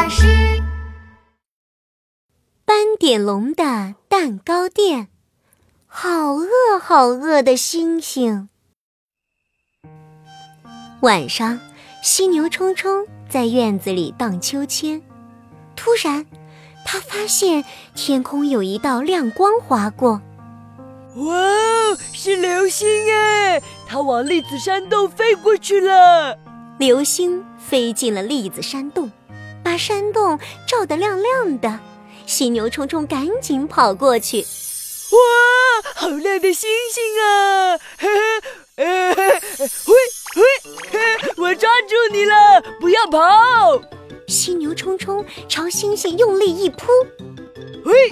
老师。斑点龙的蛋糕店，好饿好饿的星星。晚上，犀牛冲冲在院子里荡秋千，突然，他发现天空有一道亮光划过。哇，是流星哎！它往栗子山洞飞过去了。流星飞进了栗子山洞，把山洞照得亮亮的。犀牛冲冲赶紧跑过去。哇，好亮的星星啊！嘿嘿，呃，喂喂，我抓住你了，不要跑！犀牛冲冲朝星星用力一扑。喂，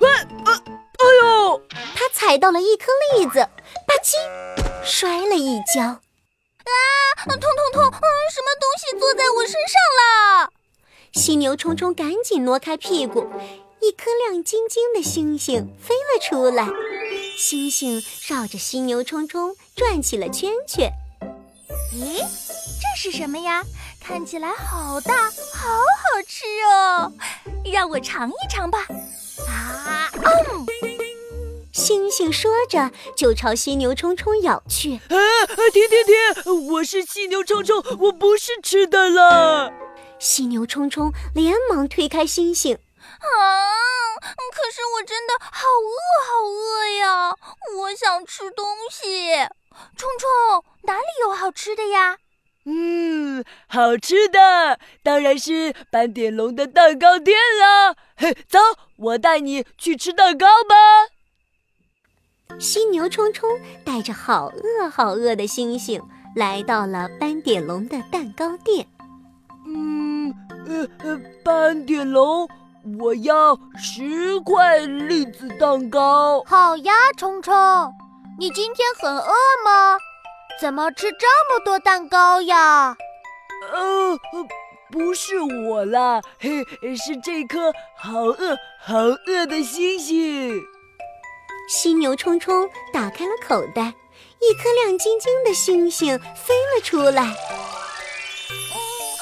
喂，呃，哎呦！他踩到了一颗栗子，吧唧，摔了一跤。啊，痛痛痛！嗯，什么东西坐在我身上了？犀牛冲冲赶紧挪开屁股，一颗亮晶晶的星星飞了出来。星星绕着犀牛冲冲转起了圈圈。咦，这是什么呀？看起来好大，好好吃哦！让我尝一尝吧。啊，嗯。星星说着，就朝犀牛冲冲咬去。啊，停停停！我是犀牛冲冲，我不是吃的了。犀牛冲冲连忙推开星星。啊，可是我真的好饿，好饿呀！我想吃东西。冲冲，哪里有好吃的呀？嗯，好吃的当然是斑点龙的蛋糕店了。嘿，走，我带你去吃蛋糕吧。犀牛冲冲带着好饿好饿的星星来到了斑点龙的蛋糕店。呃，斑点龙，我要十块栗子蛋糕。好呀，冲冲，你今天很饿吗？怎么吃这么多蛋糕呀？呃，不是我啦，嘿，是这颗好饿好饿的星星。犀牛冲冲打开了口袋，一颗亮晶晶的星星飞了出来。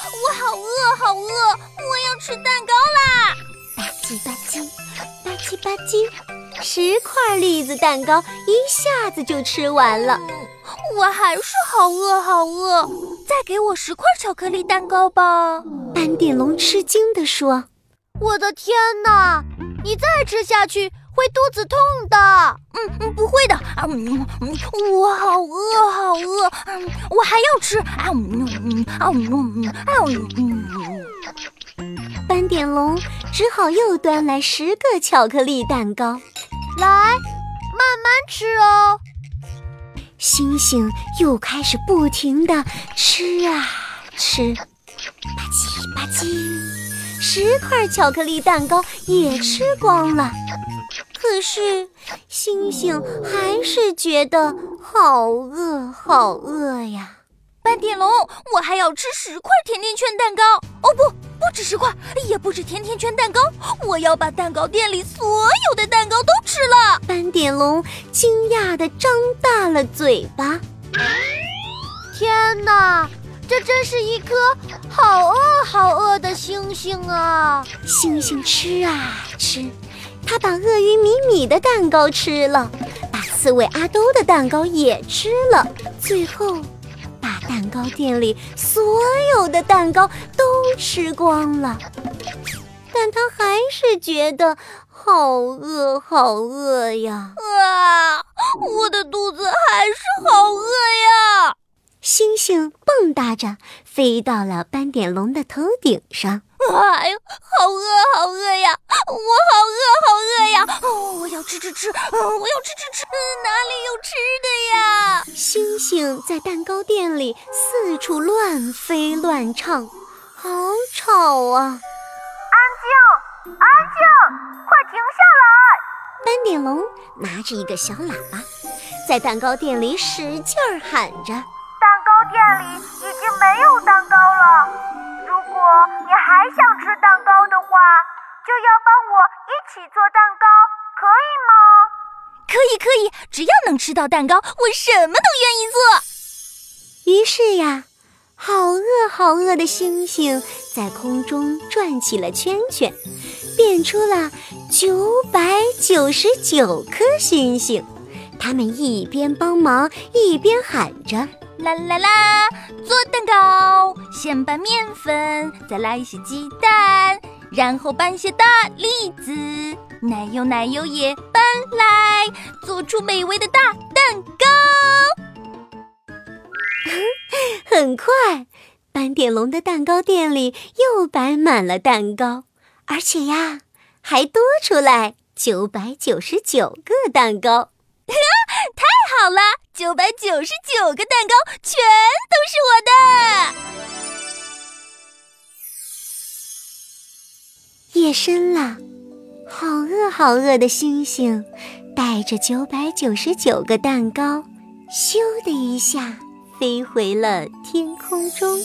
嗯，我好饿，好饿，我要吃蛋糕啦！吧唧吧唧，吧唧吧唧，十块栗子蛋糕一下子就吃完了。我还是好饿，好饿，再给我十块巧克力蛋糕吧！斑点龙吃惊地说：“我的天哪，你再吃下去！”会肚子痛的，嗯嗯，不会的。啊，嗯嗯，我好饿，好饿，嗯，我还要吃。啊，嗯嗯啊嗯啊嗯，斑点龙只好又端来十个巧克力蛋糕，来，慢慢吃哦。星星又开始不停地吃啊吃，吧唧吧唧，十块巧克力蛋糕也吃光了。可是，星星还是觉得好饿，好饿呀！斑点龙，我还要吃十块甜甜圈蛋糕。哦不，不止十块，也不止甜甜圈蛋糕，我要把蛋糕店里所有的蛋糕都吃了。斑点龙惊讶地张大了嘴巴。天哪，这真是一颗好饿好饿的星星啊！星星吃啊吃。他把鳄鱼米米的蛋糕吃了，把刺猬阿兜的蛋糕也吃了，最后把蛋糕店里所有的蛋糕都吃光了。但他还是觉得好饿，好饿呀！啊，我的肚子还是好饿呀！星星蹦跶着飞到了斑点龙的头顶上。哎呦，好饿，好饿呀！我好饿，好饿呀！哦，我要吃吃吃！我要吃吃吃！哪里有吃的呀？星星在蛋糕店里四处乱飞乱唱，好吵啊！安静，安静，快停下来！斑点龙拿着一个小喇叭，在蛋糕店里使劲儿喊着：“蛋糕店里已经没有蛋糕了。”我一起做蛋糕，可以吗？可以，可以，只要能吃到蛋糕，我什么都愿意做。于是呀，好饿好饿的星星在空中转起了圈圈，变出了九百九十九颗星星。他们一边帮忙，一边喊着：“啦啦啦！做蛋糕，先拌面粉，再来一些鸡蛋，然后搬些大栗子，奶油奶油也搬来，做出美味的大蛋糕。”很快，斑点龙的蛋糕店里又摆满了蛋糕，而且呀，还多出来九百九十九个蛋糕。太好了，九百九十九个蛋糕全都是我的。夜深了，好饿好饿的星星带着九百九十九个蛋糕，咻的一下飞回了天空中。